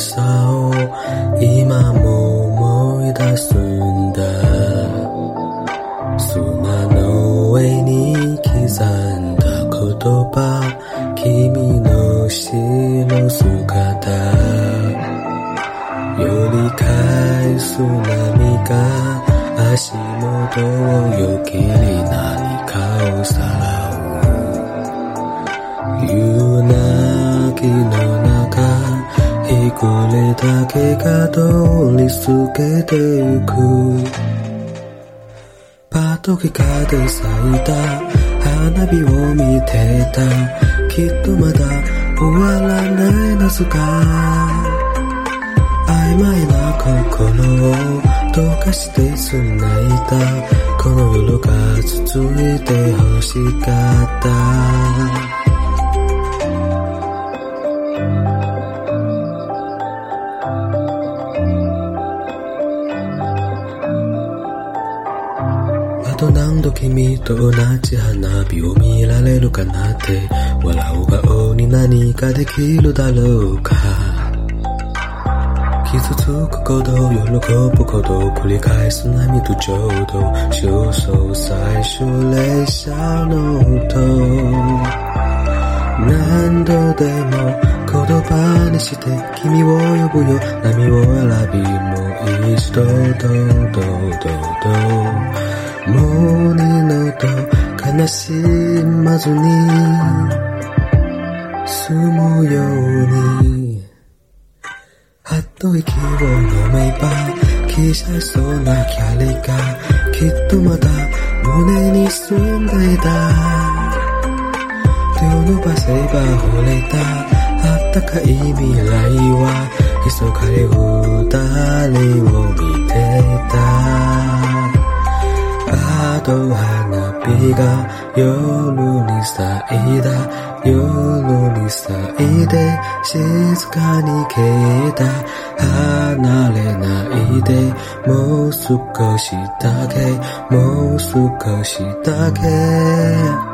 さを今も思い出すんだ。砂の上に刻んだ言葉君の後ろ姿。より返す波が足元をよきり何かをさらう。言うなだけが通り過ぎてゆく。パトキカで咲いた。花火を見てた。きっとまだ終わらない謎が曖昧な心を溶かして繋いだこの夜が続いて欲しかった。と何度君と同じ花火を見られるかなって笑う顔に何かできるだろうか。傷つくこと喜ぶこと繰り返す波とちょうど焦燥最初列車の音。何度でも言葉にして君を呼ぶよ。波を選びもう一度どうどうどうどう。もう二度と悲しまずに済むようにはっと息を飲めば消しそうなキャリがきっとまだ胸に住んでいた。手を伸ばせば惚れたあったかい未来は密かに二人を見てた。と花火が夜に咲いた。夜に咲いて静かに消えた。離れないでもう少しだけもう少しだけ。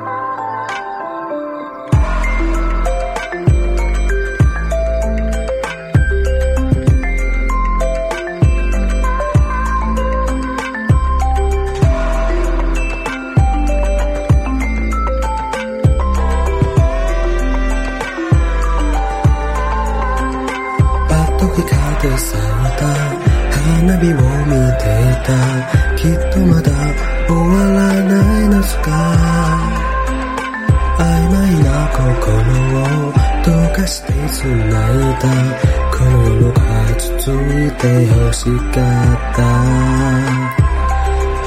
て咲いた花火を見ていた。きっとまだ終わらない夏が曖昧な心を溶かして繋いだ。この夜が続いて欲しかった。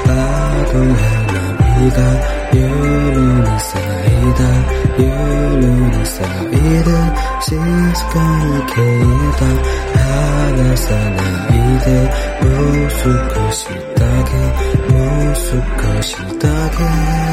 あと花火が夜に咲いた夜に咲いて静かに消えた。離さないでもう少しだけもう少しだけ